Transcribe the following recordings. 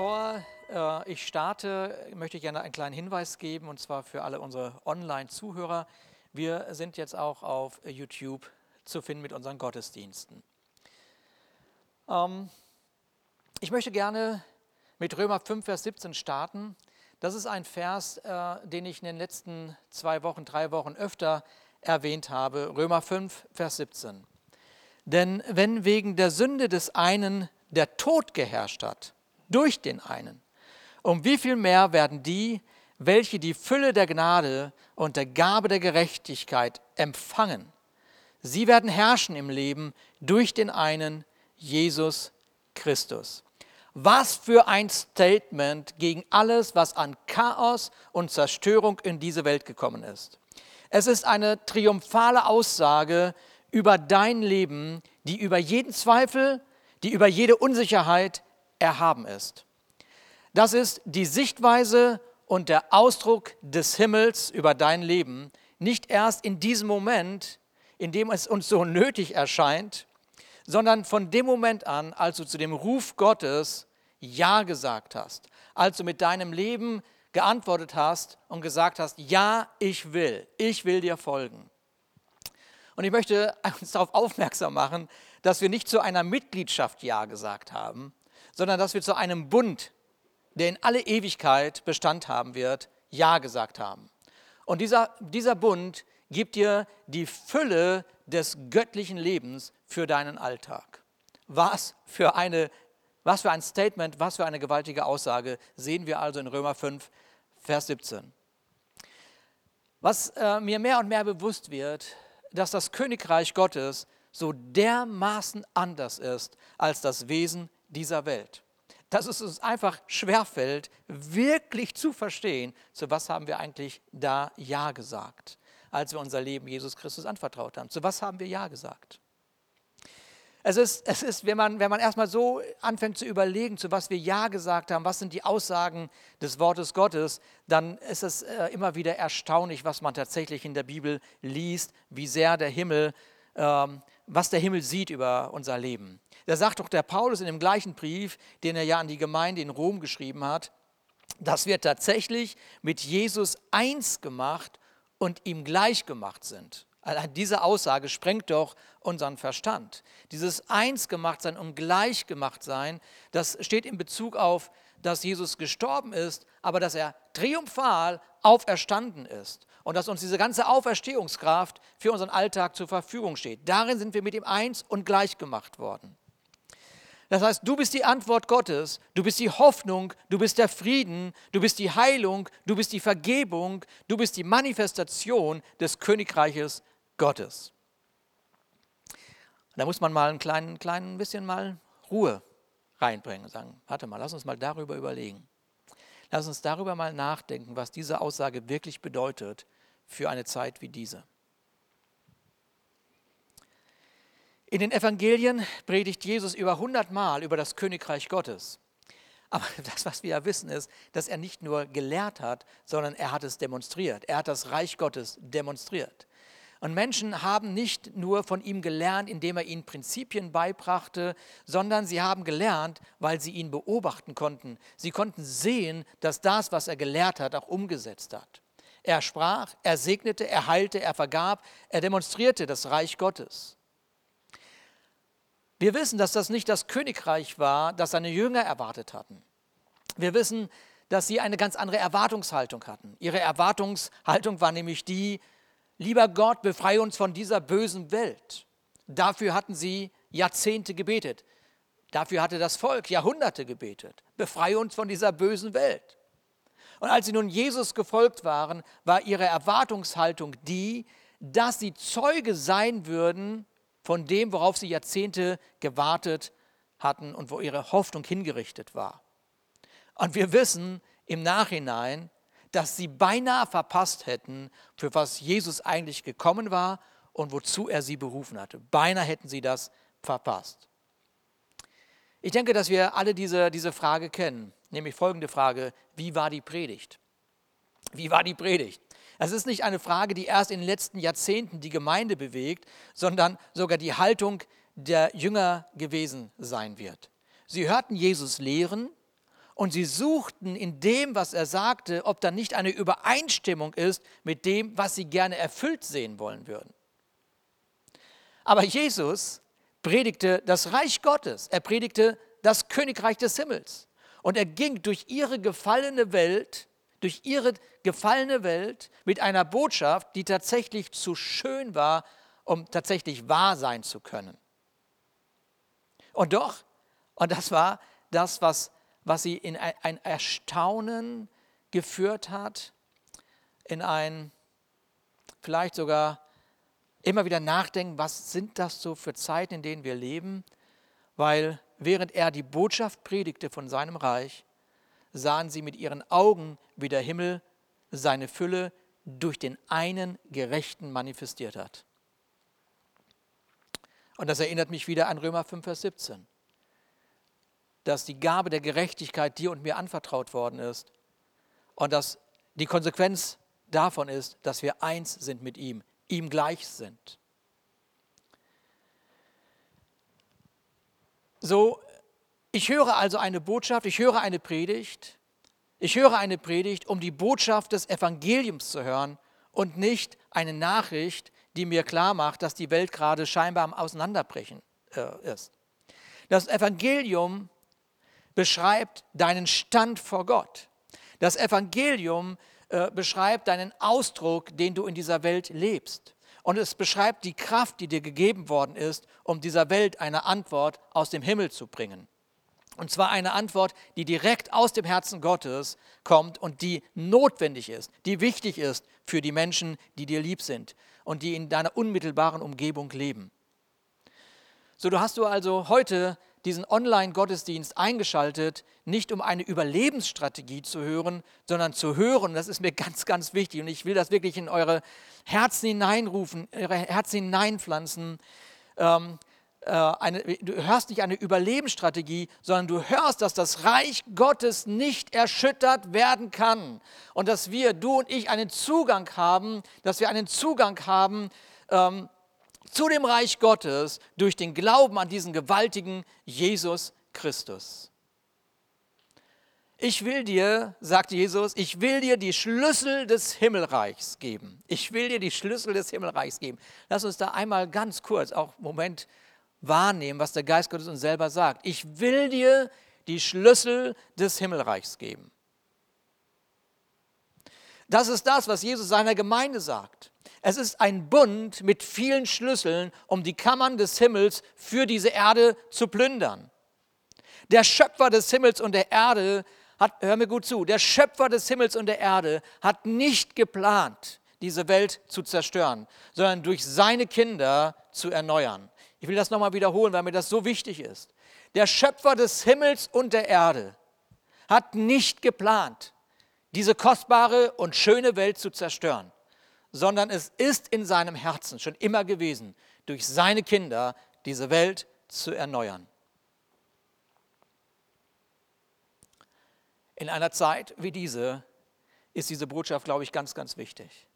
Bevor äh, ich starte, möchte ich gerne einen kleinen Hinweis geben, und zwar für alle unsere Online-Zuhörer. Wir sind jetzt auch auf YouTube zu finden mit unseren Gottesdiensten. Ähm, ich möchte gerne mit Römer 5, Vers 17 starten. Das ist ein Vers, äh, den ich in den letzten zwei Wochen, drei Wochen öfter erwähnt habe. Römer 5, Vers 17. Denn wenn wegen der Sünde des einen der Tod geherrscht hat, durch den einen, um wie viel mehr werden die, welche die Fülle der Gnade und der Gabe der Gerechtigkeit empfangen, sie werden herrschen im Leben durch den einen, Jesus Christus. Was für ein Statement gegen alles, was an Chaos und Zerstörung in diese Welt gekommen ist. Es ist eine triumphale Aussage über dein Leben, die über jeden Zweifel, die über jede Unsicherheit erhaben ist. Das ist die Sichtweise und der Ausdruck des Himmels über dein Leben, nicht erst in diesem Moment, in dem es uns so nötig erscheint, sondern von dem Moment an, als du zu dem Ruf Gottes Ja gesagt hast, als du mit deinem Leben geantwortet hast und gesagt hast, ja, ich will, ich will dir folgen. Und ich möchte uns darauf aufmerksam machen, dass wir nicht zu einer Mitgliedschaft Ja gesagt haben, sondern dass wir zu einem Bund, der in alle Ewigkeit Bestand haben wird, Ja gesagt haben. Und dieser, dieser Bund gibt dir die Fülle des göttlichen Lebens für deinen Alltag. Was für, eine, was für ein Statement, was für eine gewaltige Aussage sehen wir also in Römer 5, Vers 17. Was äh, mir mehr und mehr bewusst wird, dass das Königreich Gottes so dermaßen anders ist als das Wesen dieser Welt. Dass es uns einfach schwerfällt, wirklich zu verstehen, zu was haben wir eigentlich da Ja gesagt, als wir unser Leben Jesus Christus anvertraut haben. Zu was haben wir Ja gesagt? Es ist, es ist wenn, man, wenn man erstmal so anfängt zu überlegen, zu was wir Ja gesagt haben, was sind die Aussagen des Wortes Gottes, dann ist es äh, immer wieder erstaunlich, was man tatsächlich in der Bibel liest, wie sehr der Himmel, ähm, was der Himmel sieht über unser Leben. Da sagt doch der Paulus in dem gleichen Brief, den er ja an die Gemeinde in Rom geschrieben hat, dass wir tatsächlich mit Jesus eins gemacht und ihm gleich gemacht sind. Diese Aussage sprengt doch unseren Verstand. Dieses eins gemacht sein und gleich gemacht sein, das steht in Bezug auf, dass Jesus gestorben ist, aber dass er triumphal auferstanden ist und dass uns diese ganze Auferstehungskraft für unseren Alltag zur Verfügung steht. Darin sind wir mit ihm eins und gleich gemacht worden. Das heißt, du bist die Antwort Gottes, du bist die Hoffnung, du bist der Frieden, du bist die Heilung, du bist die Vergebung, du bist die Manifestation des Königreiches Gottes. Da muss man mal ein klein, klein bisschen mal Ruhe reinbringen und sagen, warte mal, lass uns mal darüber überlegen. Lass uns darüber mal nachdenken, was diese Aussage wirklich bedeutet für eine Zeit wie diese. In den Evangelien predigt Jesus über 100 Mal über das Königreich Gottes. Aber das, was wir ja wissen, ist, dass er nicht nur gelehrt hat, sondern er hat es demonstriert. Er hat das Reich Gottes demonstriert. Und Menschen haben nicht nur von ihm gelernt, indem er ihnen Prinzipien beibrachte, sondern sie haben gelernt, weil sie ihn beobachten konnten. Sie konnten sehen, dass das, was er gelehrt hat, auch umgesetzt hat. Er sprach, er segnete, er heilte, er vergab, er demonstrierte das Reich Gottes. Wir wissen, dass das nicht das Königreich war, das seine Jünger erwartet hatten. Wir wissen, dass sie eine ganz andere Erwartungshaltung hatten. Ihre Erwartungshaltung war nämlich die, lieber Gott, befreie uns von dieser bösen Welt. Dafür hatten sie Jahrzehnte gebetet. Dafür hatte das Volk Jahrhunderte gebetet. Befreie uns von dieser bösen Welt. Und als sie nun Jesus gefolgt waren, war ihre Erwartungshaltung die, dass sie Zeuge sein würden von dem, worauf sie Jahrzehnte gewartet hatten und wo ihre Hoffnung hingerichtet war. Und wir wissen im Nachhinein, dass sie beinahe verpasst hätten, für was Jesus eigentlich gekommen war und wozu er sie berufen hatte. Beinahe hätten sie das verpasst. Ich denke, dass wir alle diese, diese Frage kennen, nämlich folgende Frage, wie war die Predigt? Wie war die Predigt? Es ist nicht eine Frage, die erst in den letzten Jahrzehnten die Gemeinde bewegt, sondern sogar die Haltung der Jünger gewesen sein wird. Sie hörten Jesus lehren Und sie suchten in dem, was er sagte, ob da nicht eine Übereinstimmung ist mit dem, was sie gerne erfüllt sehen wollen würden. Aber Jesus predigte das Reich Gottes. Er predigte das Königreich des Himmels. Und er ging durch ihre gefallene Welt, durch ihre gefallene Welt mit einer Botschaft, die tatsächlich zu schön war, um tatsächlich wahr sein zu können. Und doch, und das war das, was, was sie in ein Erstaunen geführt hat, in ein vielleicht sogar immer wieder nachdenken, was sind das so für Zeiten, in denen wir leben, weil während er die Botschaft predigte von seinem Reich, sahen sie mit ihren Augen, wie der Himmel seine Fülle durch den einen Gerechten manifestiert hat. Und das erinnert mich wieder an Römer 5, Vers 17, dass die Gabe der Gerechtigkeit dir und mir anvertraut worden ist und dass die Konsequenz davon ist, dass wir eins sind mit ihm, ihm gleich sind. So, ich höre also eine Botschaft, ich höre eine Predigt, ich höre eine Predigt, um die Botschaft des Evangeliums zu hören und nicht eine Nachricht, die mir klar macht, dass die Welt gerade scheinbar am Auseinanderbrechen äh, ist. Das Evangelium beschreibt deinen Stand vor Gott. Das Evangelium äh, beschreibt deinen Ausdruck, den du in dieser Welt lebst. Und es beschreibt die Kraft, die dir gegeben worden ist, um dieser Welt eine Antwort aus dem Himmel zu bringen. Und zwar eine Antwort, die direkt aus dem Herzen Gottes kommt und die notwendig ist, die wichtig ist für die Menschen, die dir lieb sind und die in deiner unmittelbaren Umgebung leben. So, du hast du also heute diesen Online-Gottesdienst eingeschaltet, nicht um eine Überlebensstrategie zu hören, sondern zu hören, das ist mir ganz, ganz wichtig und ich will das wirklich in eure Herzen hineinrufen, eure Herzen hineinpflanzen. Ähm, äh, eine, du hörst nicht eine Überlebensstrategie, sondern du hörst, dass das Reich Gottes nicht erschüttert werden kann und dass wir, du und ich, einen Zugang haben, dass wir einen Zugang haben, ähm, zu dem Reich Gottes durch den Glauben an diesen gewaltigen Jesus Christus. Ich will dir, sagt Jesus, ich will dir die Schlüssel des Himmelreichs geben. Ich will dir die Schlüssel des Himmelreichs geben. Lass uns da einmal ganz kurz, auch Moment wahrnehmen, was der Geist Gottes uns selber sagt. Ich will dir die Schlüssel des Himmelreichs geben. Das ist das, was Jesus seiner Gemeinde sagt. Es ist ein Bund mit vielen Schlüsseln, um die Kammern des Himmels für diese Erde zu plündern. Der Schöpfer des Himmels und der Erde hat, hör mir gut zu, der Schöpfer des Himmels und der Erde hat nicht geplant, diese Welt zu zerstören, sondern durch seine Kinder zu erneuern. Ich will das nochmal wiederholen, weil mir das so wichtig ist. Der Schöpfer des Himmels und der Erde hat nicht geplant, diese kostbare und schöne Welt zu zerstören, sondern es ist in seinem Herzen schon immer gewesen, durch seine Kinder diese Welt zu erneuern. In einer Zeit wie diese ist diese Botschaft, glaube ich, ganz, ganz wichtig.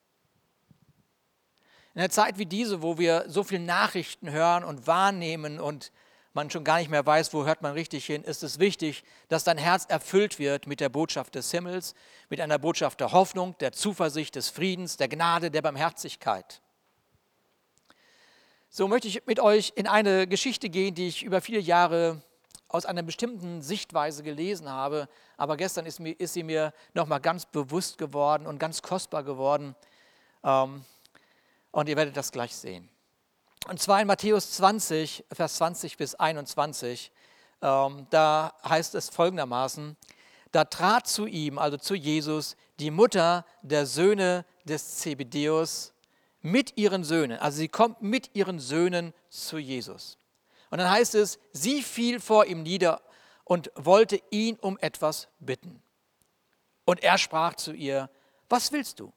In einer Zeit wie diese, wo wir so viele Nachrichten hören und wahrnehmen und man schon gar nicht mehr weiß, wo hört man richtig hin, ist es wichtig, dass dein Herz erfüllt wird mit der Botschaft des Himmels, mit einer Botschaft der Hoffnung, der Zuversicht, des Friedens, der Gnade, der Barmherzigkeit. So möchte ich mit euch in eine Geschichte gehen, die ich über viele Jahre aus einer bestimmten Sichtweise gelesen habe, aber gestern ist, mir, ist sie mir nochmal ganz bewusst geworden und ganz kostbar geworden. Ähm, und ihr werdet das gleich sehen. Und zwar in Matthäus 20, Vers 20 bis 21, ähm, da heißt es folgendermaßen, da trat zu ihm, also zu Jesus, die Mutter der Söhne des Zebedeus mit ihren Söhnen. Also sie kommt mit ihren Söhnen zu Jesus. Und dann heißt es, sie fiel vor ihm nieder und wollte ihn um etwas bitten. Und er sprach zu ihr, was willst du?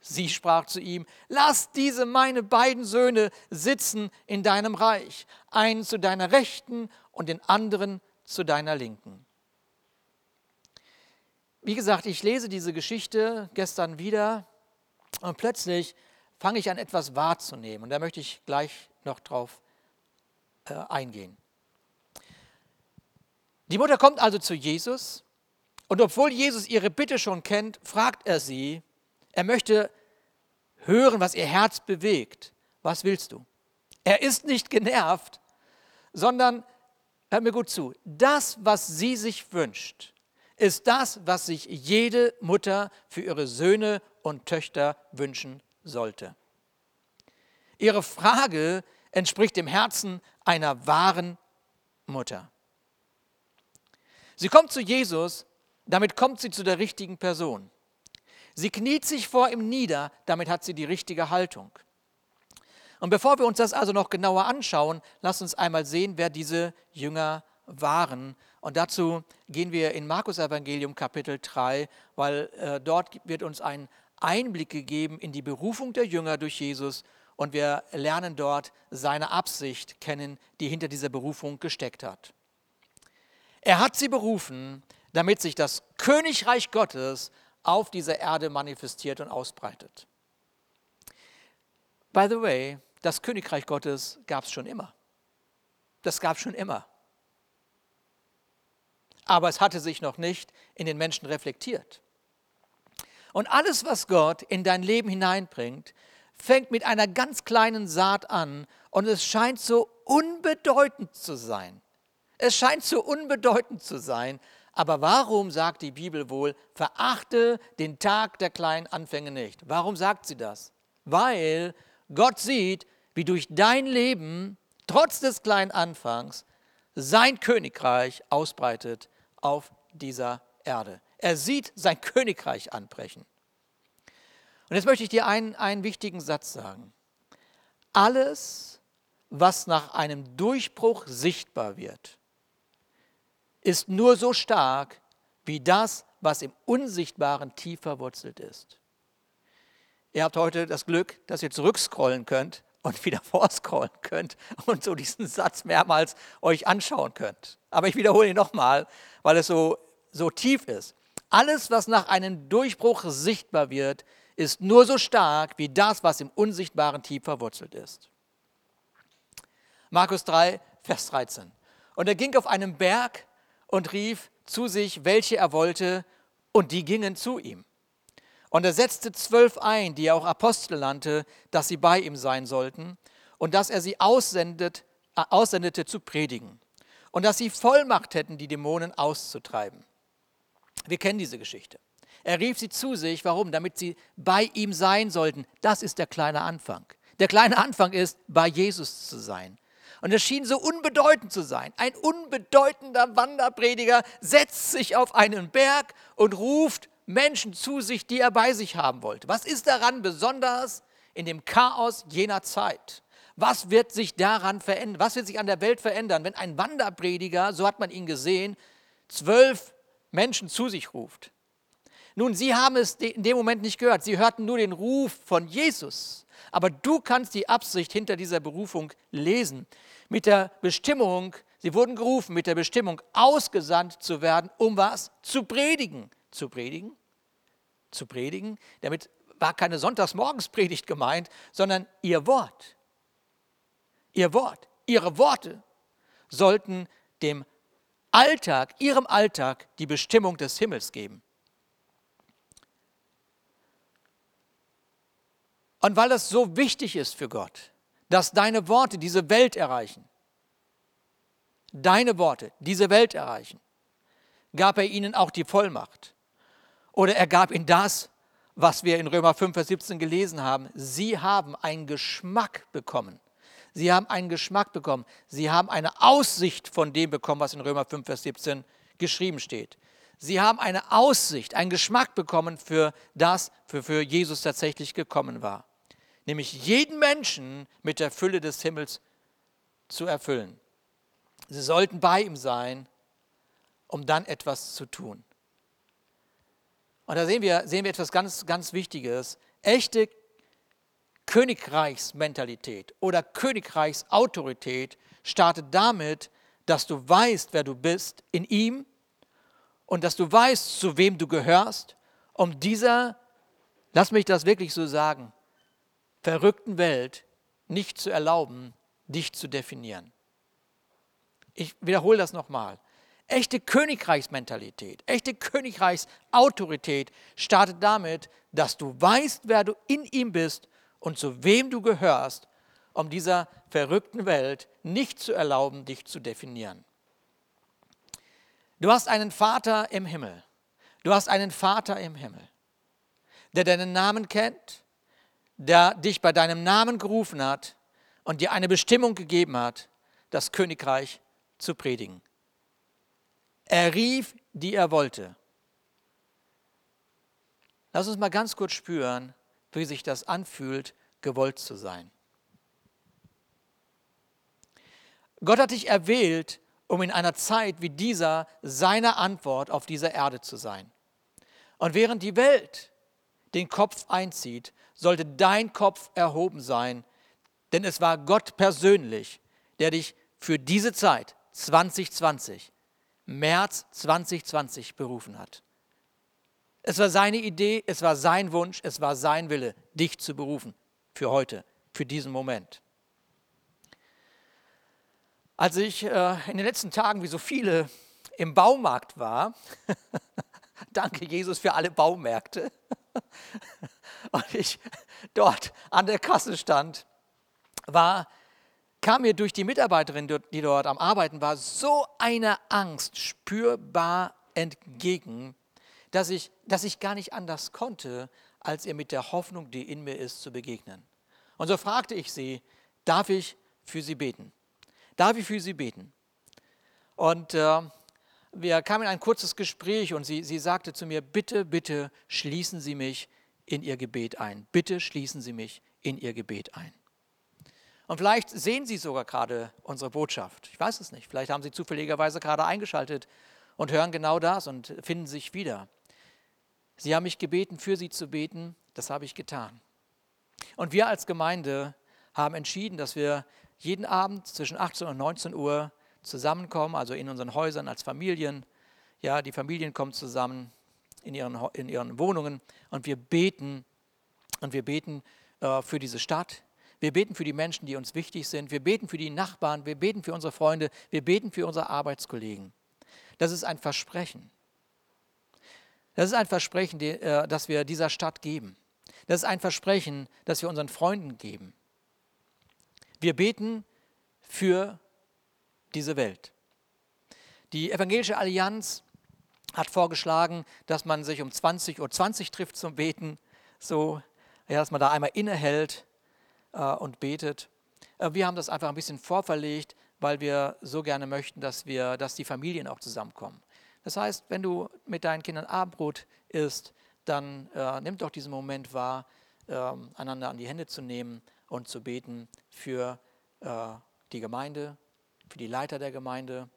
Sie sprach zu ihm, lass diese meine beiden Söhne sitzen in deinem Reich, einen zu deiner Rechten und den anderen zu deiner Linken. Wie gesagt, ich lese diese Geschichte gestern wieder und plötzlich fange ich an, etwas wahrzunehmen. Und da möchte ich gleich noch drauf äh, eingehen. Die Mutter kommt also zu Jesus und obwohl Jesus ihre Bitte schon kennt, fragt er sie, er möchte hören, was ihr Herz bewegt. Was willst du? Er ist nicht genervt, sondern, hört mir gut zu, das, was sie sich wünscht, ist das, was sich jede Mutter für ihre Söhne und Töchter wünschen sollte. Ihre Frage entspricht dem Herzen einer wahren Mutter. Sie kommt zu Jesus, damit kommt sie zu der richtigen Person. Sie kniet sich vor ihm nieder, damit hat sie die richtige Haltung. Und bevor wir uns das also noch genauer anschauen, lass uns einmal sehen, wer diese Jünger waren. Und dazu gehen wir in Markus Evangelium Kapitel 3, weil äh, dort wird uns ein Einblick gegeben in die Berufung der Jünger durch Jesus und wir lernen dort seine Absicht kennen, die hinter dieser Berufung gesteckt hat. Er hat sie berufen, damit sich das Königreich Gottes auf dieser Erde manifestiert und ausbreitet. By the way, das Königreich Gottes gab es schon immer. Das gab es schon immer. Aber es hatte sich noch nicht in den Menschen reflektiert. Und alles, was Gott in dein Leben hineinbringt, fängt mit einer ganz kleinen Saat an und es scheint so unbedeutend zu sein. Es scheint so unbedeutend zu sein, aber warum sagt die Bibel wohl, verachte den Tag der kleinen Anfänge nicht? Warum sagt sie das? Weil Gott sieht, wie durch dein Leben, trotz des kleinen Anfangs, sein Königreich ausbreitet auf dieser Erde. Er sieht sein Königreich anbrechen. Und jetzt möchte ich dir einen, einen wichtigen Satz sagen. Alles, was nach einem Durchbruch sichtbar wird, ist nur so stark wie das, was im Unsichtbaren tief verwurzelt ist. Ihr habt heute das Glück, dass ihr zurückscrollen könnt und wieder vorscrollen könnt und so diesen Satz mehrmals euch anschauen könnt. Aber ich wiederhole ihn nochmal, weil es so, so tief ist. Alles, was nach einem Durchbruch sichtbar wird, ist nur so stark wie das, was im Unsichtbaren tief verwurzelt ist. Markus 3, Vers 13. Und er ging auf einem Berg und rief zu sich, welche er wollte, und die gingen zu ihm. Und er setzte zwölf ein, die er auch Apostel nannte, dass sie bei ihm sein sollten, und dass er sie aussendet, äh, aussendete zu predigen, und dass sie Vollmacht hätten, die Dämonen auszutreiben. Wir kennen diese Geschichte. Er rief sie zu sich, warum? Damit sie bei ihm sein sollten. Das ist der kleine Anfang. Der kleine Anfang ist, bei Jesus zu sein. Und es schien so unbedeutend zu sein. Ein unbedeutender Wanderprediger setzt sich auf einen Berg und ruft Menschen zu sich, die er bei sich haben wollte. Was ist daran besonders in dem Chaos jener Zeit? Was wird sich daran verändern? Was wird sich an der Welt verändern, wenn ein Wanderprediger, so hat man ihn gesehen, zwölf Menschen zu sich ruft? Nun, sie haben es in dem Moment nicht gehört. Sie hörten nur den Ruf von Jesus. Aber du kannst die Absicht hinter dieser Berufung lesen mit der Bestimmung, sie wurden gerufen mit der Bestimmung, ausgesandt zu werden, um was? Zu predigen. Zu predigen? Zu predigen? Damit war keine Sonntagsmorgenspredigt gemeint, sondern ihr Wort. Ihr Wort, ihre Worte sollten dem Alltag, ihrem Alltag die Bestimmung des Himmels geben. Und weil das so wichtig ist für Gott, dass deine Worte diese Welt erreichen. Deine Worte diese Welt erreichen. Gab er ihnen auch die Vollmacht. Oder er gab ihnen das, was wir in Römer 5, Vers 17 gelesen haben. Sie haben einen Geschmack bekommen. Sie haben einen Geschmack bekommen. Sie haben eine Aussicht von dem bekommen, was in Römer 5, Vers 17 geschrieben steht. Sie haben eine Aussicht, einen Geschmack bekommen für das, für, für Jesus tatsächlich gekommen war nämlich jeden Menschen mit der Fülle des Himmels zu erfüllen. Sie sollten bei ihm sein, um dann etwas zu tun. Und da sehen wir, sehen wir etwas ganz, ganz Wichtiges. Echte Königreichsmentalität oder Königreichsautorität startet damit, dass du weißt, wer du bist in ihm und dass du weißt, zu wem du gehörst, um dieser, lass mich das wirklich so sagen, verrückten Welt nicht zu erlauben, dich zu definieren. Ich wiederhole das nochmal. Echte Königreichsmentalität, echte Königreichsautorität startet damit, dass du weißt, wer du in ihm bist und zu wem du gehörst, um dieser verrückten Welt nicht zu erlauben, dich zu definieren. Du hast einen Vater im Himmel. Du hast einen Vater im Himmel, der deinen Namen kennt, der dich bei deinem Namen gerufen hat und dir eine Bestimmung gegeben hat, das Königreich zu predigen. Er rief, die er wollte. Lass uns mal ganz kurz spüren, wie sich das anfühlt, gewollt zu sein. Gott hat dich erwählt, um in einer Zeit wie dieser seine Antwort auf dieser Erde zu sein. Und während die Welt den Kopf einzieht, sollte dein Kopf erhoben sein, denn es war Gott persönlich, der dich für diese Zeit 2020 März 2020 berufen hat. Es war seine Idee, es war sein Wunsch, es war sein Wille, dich zu berufen für heute, für diesen Moment. Als ich äh, in den letzten Tagen, wie so viele, im Baumarkt war, danke Jesus für alle Baumärkte, und ich dort an der Kasse stand, war kam mir durch die Mitarbeiterin, die dort am Arbeiten war, so eine Angst spürbar entgegen, dass ich, dass ich gar nicht anders konnte, als ihr mit der Hoffnung, die in mir ist, zu begegnen. Und so fragte ich sie, darf ich für sie beten? Darf ich für sie beten? Und äh, wir kamen in ein kurzes Gespräch und sie, sie sagte zu mir, bitte, bitte schließen Sie mich in Ihr Gebet ein. Bitte schließen Sie mich in Ihr Gebet ein. Und vielleicht sehen Sie sogar gerade unsere Botschaft. Ich weiß es nicht. Vielleicht haben Sie zufälligerweise gerade eingeschaltet und hören genau das und finden sich wieder. Sie haben mich gebeten, für Sie zu beten. Das habe ich getan. Und wir als Gemeinde haben entschieden, dass wir jeden Abend zwischen 18 und 19 Uhr zusammenkommen, also in unseren Häusern als Familien. Ja, die Familien kommen zusammen in ihren, in ihren Wohnungen und wir beten und wir beten äh, für diese Stadt, wir beten für die Menschen, die uns wichtig sind. Wir beten für die Nachbarn. Wir beten für unsere Freunde. Wir beten für unsere Arbeitskollegen. Das ist ein Versprechen. Das ist ein Versprechen, äh, das wir dieser Stadt geben. Das ist ein Versprechen, das wir unseren Freunden geben. Wir beten für diese Welt. Die Evangelische Allianz hat vorgeschlagen, dass man sich um 20.20 Uhr 20 trifft zum Beten, so, ja, dass man da einmal innehält äh, und betet. Äh, wir haben das einfach ein bisschen vorverlegt, weil wir so gerne möchten, dass, wir, dass die Familien auch zusammenkommen. Das heißt, wenn du mit deinen Kindern Abendbrot isst, dann äh, nimm doch diesen Moment wahr, äh, einander an die Hände zu nehmen und zu beten für äh, die Gemeinde, für die Leiter der Gemeinde,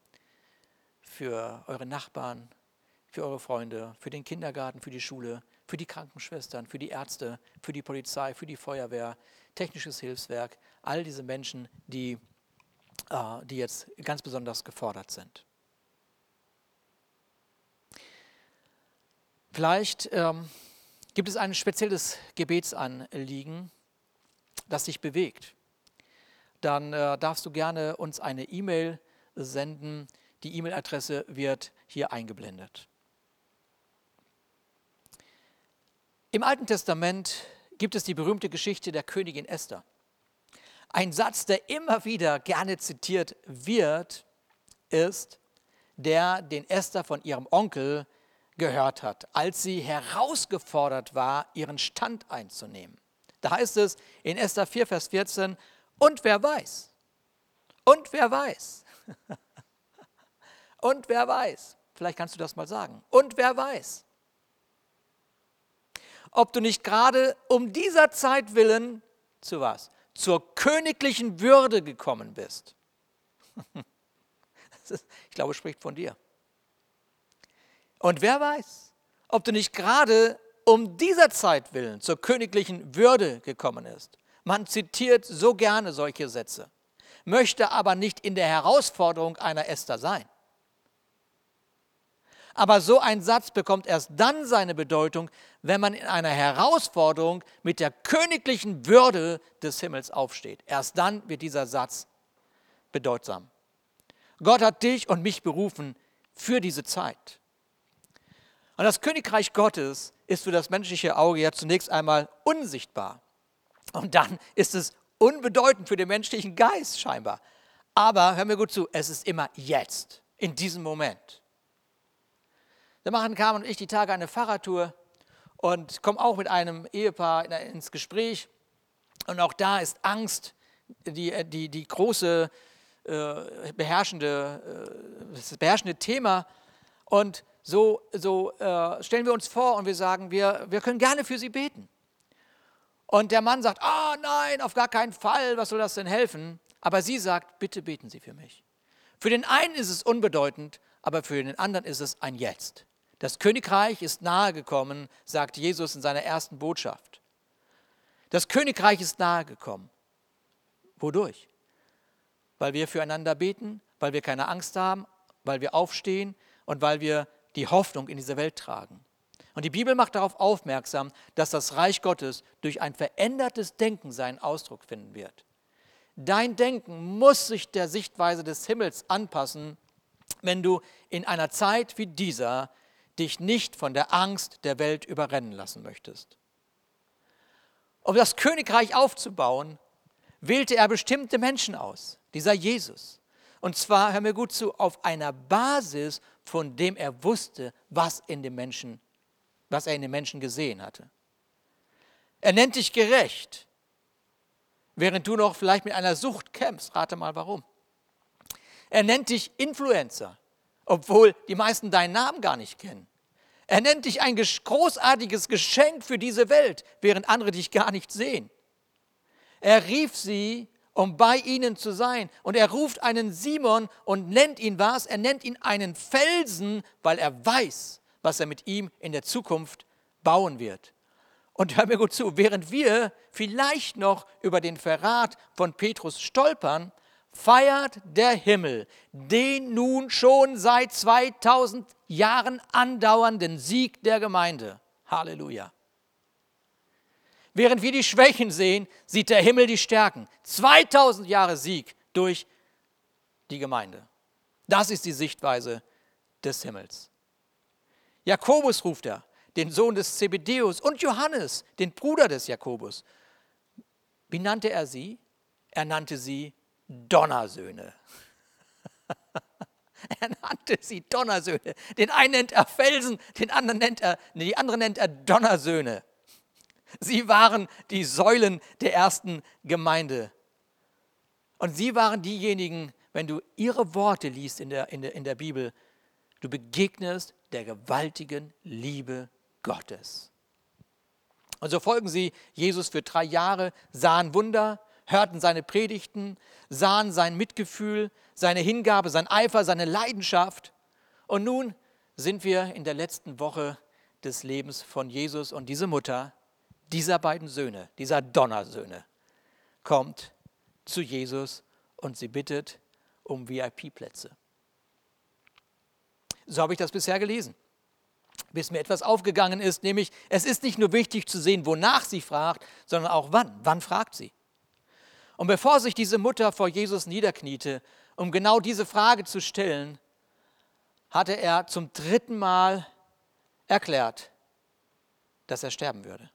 für eure Nachbarn, für eure Freunde, für den Kindergarten, für die Schule, für die Krankenschwestern, für die Ärzte, für die Polizei, für die Feuerwehr, technisches Hilfswerk, all diese Menschen, die, äh, die jetzt ganz besonders gefordert sind. Vielleicht ähm, gibt es ein spezielles Gebetsanliegen, das dich bewegt. Dann äh, darfst du gerne uns eine E-Mail senden. Die E-Mail-Adresse wird hier eingeblendet. Im Alten Testament gibt es die berühmte Geschichte der Königin Esther. Ein Satz, der immer wieder gerne zitiert wird, ist der, den Esther von ihrem Onkel gehört hat, als sie herausgefordert war, ihren Stand einzunehmen. Da heißt es in Esther 4, Vers 14, und wer weiß, und wer weiß, und wer weiß, vielleicht kannst du das mal sagen, und wer weiß, ob du nicht gerade um dieser Zeit willen zu was? Zur königlichen Würde gekommen bist. ich glaube, spricht von dir. Und wer weiß, ob du nicht gerade um dieser Zeit willen zur königlichen Würde gekommen ist. Man zitiert so gerne solche Sätze, möchte aber nicht in der Herausforderung einer Esther sein. Aber so ein Satz bekommt erst dann seine Bedeutung, wenn man in einer Herausforderung mit der königlichen Würde des Himmels aufsteht. Erst dann wird dieser Satz bedeutsam. Gott hat dich und mich berufen, für diese Zeit. Und das Königreich Gottes ist für das menschliche Auge ja zunächst einmal unsichtbar. Und dann ist es unbedeutend für den menschlichen Geist scheinbar. Aber hör mir gut zu, es ist immer jetzt, in diesem Moment. Da machen Carmen und ich die Tage eine Fahrradtour und kommen auch mit einem Ehepaar ins Gespräch. Und auch da ist Angst die, die, die große äh, beherrschende, äh, das beherrschende Thema. Und so, so äh, stellen wir uns vor und wir sagen, wir, wir können gerne für sie beten. Und der Mann sagt, ah oh, nein, auf gar keinen Fall, was soll das denn helfen? Aber sie sagt, bitte beten Sie für mich. Für den einen ist es unbedeutend, aber für den anderen ist es ein Jetzt. Das Königreich ist nahegekommen, sagt Jesus in seiner ersten Botschaft. Das Königreich ist nahegekommen. Wodurch? Weil wir füreinander beten, weil wir keine Angst haben, weil wir aufstehen und weil wir die Hoffnung in diese Welt tragen. Und die Bibel macht darauf aufmerksam, dass das Reich Gottes durch ein verändertes Denken seinen Ausdruck finden wird. Dein Denken muss sich der Sichtweise des Himmels anpassen, wenn du in einer Zeit wie dieser dich nicht von der Angst der Welt überrennen lassen möchtest. Um das Königreich aufzubauen, wählte er bestimmte Menschen aus, dieser Jesus. Und zwar, hör mir gut zu, auf einer Basis, von dem er wusste, was, in dem Menschen, was er in den Menschen gesehen hatte. Er nennt dich gerecht. Während du noch vielleicht mit einer Sucht kämpfst, rate mal warum. Er nennt dich Influencer, obwohl die meisten deinen Namen gar nicht kennen. Er nennt dich ein großartiges Geschenk für diese Welt, während andere dich gar nicht sehen. Er rief sie, um bei ihnen zu sein. Und er ruft einen Simon und nennt ihn was? Er nennt ihn einen Felsen, weil er weiß, was er mit ihm in der Zukunft bauen wird. Und hör mir gut zu, während wir vielleicht noch über den Verrat von Petrus stolpern, feiert der Himmel den nun schon seit 2000 Jahren andauernden Sieg der Gemeinde. Halleluja. Während wir die Schwächen sehen, sieht der Himmel die Stärken. 2000 Jahre Sieg durch die Gemeinde. Das ist die Sichtweise des Himmels. Jakobus ruft er den Sohn des Zebedeus, und Johannes, den Bruder des Jakobus. Wie nannte er sie? Er nannte sie Donnersöhne. er nannte sie Donnersöhne. Den einen nennt er Felsen, den anderen nennt er, die anderen nennt er Donnersöhne. Sie waren die Säulen der ersten Gemeinde. Und sie waren diejenigen, wenn du ihre Worte liest in der, in der, in der Bibel, du begegnest der gewaltigen Liebe Gottes. Und so folgen sie Jesus für drei Jahre, sahen Wunder, hörten seine Predigten, sahen sein Mitgefühl, seine Hingabe, sein Eifer, seine Leidenschaft. Und nun sind wir in der letzten Woche des Lebens von Jesus und diese Mutter, dieser beiden Söhne, dieser Donnersöhne, kommt zu Jesus und sie bittet um VIP-Plätze. So habe ich das bisher gelesen bis mir etwas aufgegangen ist, nämlich es ist nicht nur wichtig zu sehen, wonach sie fragt, sondern auch wann. Wann fragt sie? Und bevor sich diese Mutter vor Jesus niederkniete, um genau diese Frage zu stellen, hatte er zum dritten Mal erklärt, dass er sterben würde.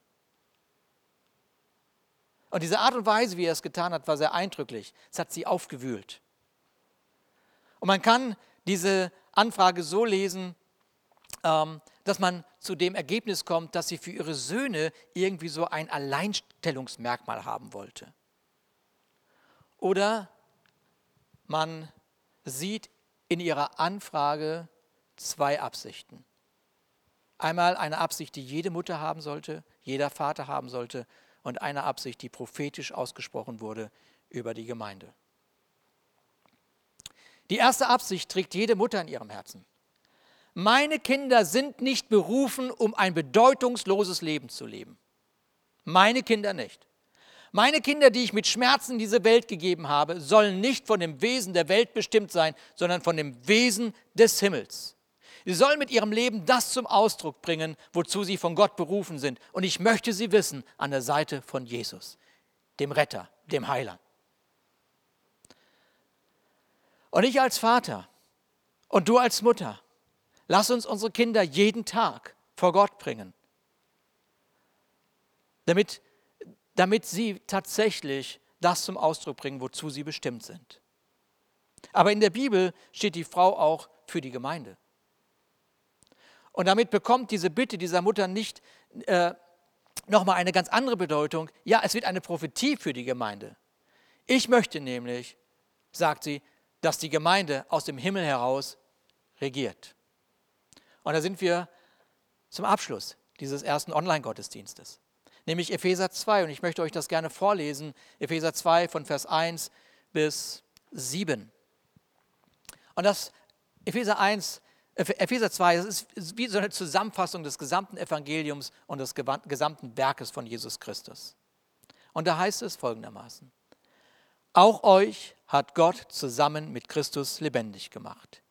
Und diese Art und Weise, wie er es getan hat, war sehr eindrücklich. Es hat sie aufgewühlt. Und man kann diese Anfrage so lesen, ähm, dass man zu dem Ergebnis kommt, dass sie für ihre Söhne irgendwie so ein Alleinstellungsmerkmal haben wollte. Oder man sieht in ihrer Anfrage zwei Absichten. Einmal eine Absicht, die jede Mutter haben sollte, jeder Vater haben sollte, und eine Absicht, die prophetisch ausgesprochen wurde über die Gemeinde. Die erste Absicht trägt jede Mutter in ihrem Herzen. Meine Kinder sind nicht berufen, um ein bedeutungsloses Leben zu leben. Meine Kinder nicht. Meine Kinder, die ich mit Schmerzen in diese Welt gegeben habe, sollen nicht von dem Wesen der Welt bestimmt sein, sondern von dem Wesen des Himmels. Sie sollen mit ihrem Leben das zum Ausdruck bringen, wozu sie von Gott berufen sind. Und ich möchte sie wissen an der Seite von Jesus, dem Retter, dem Heiland. Und ich als Vater und du als Mutter, Lass uns unsere Kinder jeden Tag vor Gott bringen, damit, damit sie tatsächlich das zum Ausdruck bringen, wozu sie bestimmt sind. Aber in der Bibel steht die Frau auch für die Gemeinde. Und damit bekommt diese Bitte dieser Mutter nicht äh, nochmal eine ganz andere Bedeutung. Ja, es wird eine Prophetie für die Gemeinde. Ich möchte nämlich, sagt sie, dass die Gemeinde aus dem Himmel heraus regiert. Und da sind wir zum Abschluss dieses ersten Online-Gottesdienstes, nämlich Epheser 2. Und ich möchte euch das gerne vorlesen, Epheser 2 von Vers 1 bis 7. Und das Epheser 1, Epheser 2, das ist wie so eine Zusammenfassung des gesamten Evangeliums und des gesamten Werkes von Jesus Christus. Und da heißt es folgendermaßen, auch euch hat Gott zusammen mit Christus lebendig gemacht.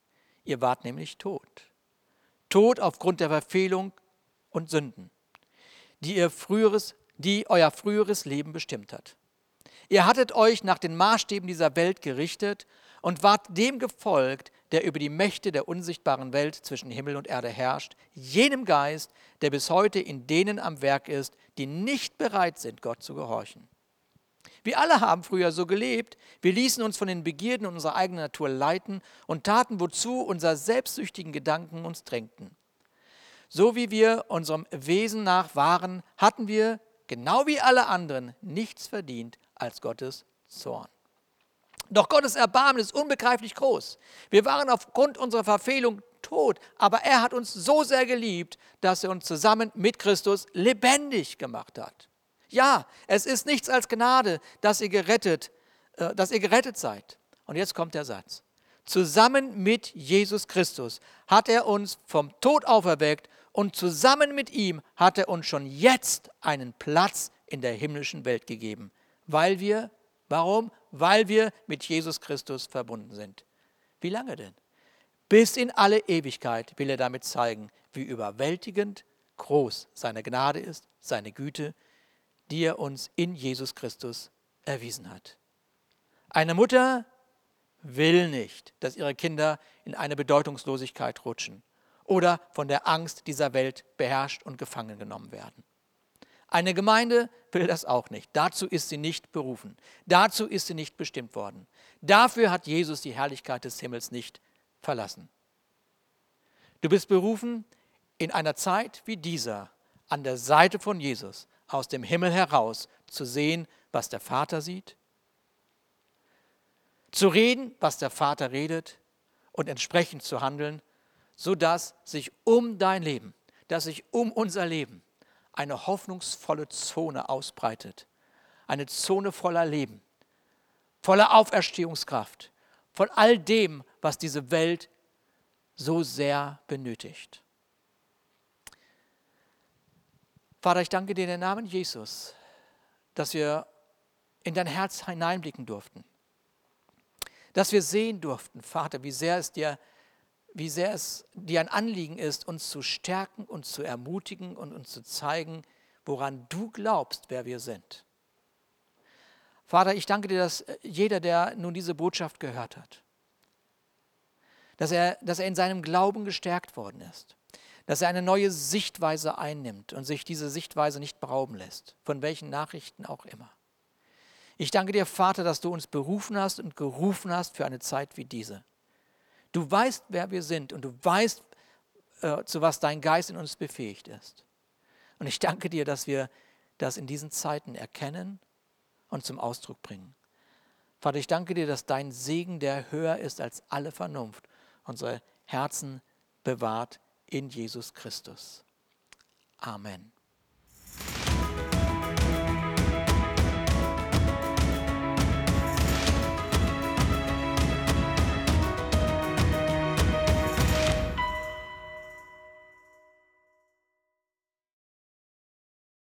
Ihr wart nämlich tot. Tot aufgrund der Verfehlung und Sünden, die, ihr früheres, die euer früheres Leben bestimmt hat. Ihr hattet euch nach den Maßstäben dieser Welt gerichtet und wart dem gefolgt, der über die Mächte der unsichtbaren Welt zwischen Himmel und Erde herrscht, jenem Geist, der bis heute in denen am Werk ist, die nicht bereit sind, Gott zu gehorchen. Wir alle haben früher so gelebt, wir ließen uns von den Begierden unserer eigenen Natur leiten und taten, wozu unsere selbstsüchtigen Gedanken uns drängten. So wie wir unserem Wesen nach waren, hatten wir, genau wie alle anderen, nichts verdient als Gottes Zorn. Doch Gottes Erbarmen ist unbegreiflich groß. Wir waren aufgrund unserer Verfehlung tot, aber er hat uns so sehr geliebt, dass er uns zusammen mit Christus lebendig gemacht hat. Ja, es ist nichts als Gnade, dass ihr gerettet, äh, dass ihr gerettet seid. Und jetzt kommt der Satz. Zusammen mit Jesus Christus hat er uns vom Tod auferweckt und zusammen mit ihm hat er uns schon jetzt einen Platz in der himmlischen Welt gegeben, weil wir, warum? Weil wir mit Jesus Christus verbunden sind. Wie lange denn? Bis in alle Ewigkeit will er damit zeigen, wie überwältigend groß seine Gnade ist, seine Güte, die er uns in Jesus Christus erwiesen hat. Eine Mutter will nicht, dass ihre Kinder in eine Bedeutungslosigkeit rutschen oder von der Angst dieser Welt beherrscht und gefangen genommen werden. Eine Gemeinde will das auch nicht. Dazu ist sie nicht berufen. Dazu ist sie nicht bestimmt worden. Dafür hat Jesus die Herrlichkeit des Himmels nicht verlassen. Du bist berufen, in einer Zeit wie dieser an der Seite von Jesus aus dem Himmel heraus zu sehen, was der Vater sieht, zu reden, was der Vater redet und entsprechend zu handeln, sodass sich um dein Leben, dass sich um unser Leben eine hoffnungsvolle Zone ausbreitet. Eine Zone voller Leben, voller Auferstehungskraft, von all dem, was diese Welt so sehr benötigt. Vater, ich danke dir in den Namen Jesus, dass wir in dein Herz hineinblicken durften. Dass wir sehen durften, Vater, wie sehr es dir, wie sehr es dir ein Anliegen ist, uns zu stärken und zu ermutigen und uns zu zeigen, woran du glaubst, wer wir sind. Vater, ich danke dir, dass jeder, der nun diese Botschaft gehört hat, dass er, dass er in seinem Glauben gestärkt worden ist dass er eine neue Sichtweise einnimmt und sich diese Sichtweise nicht berauben lässt, von welchen Nachrichten auch immer. Ich danke dir, Vater, dass du uns berufen hast und gerufen hast für eine Zeit wie diese. Du weißt, wer wir sind und du weißt, äh, zu was dein Geist in uns befähigt ist. Und ich danke dir, dass wir das in diesen Zeiten erkennen und zum Ausdruck bringen. Vater, ich danke dir, dass dein Segen, der höher ist als alle Vernunft, unsere Herzen bewahrt in Jesus Christus. Amen.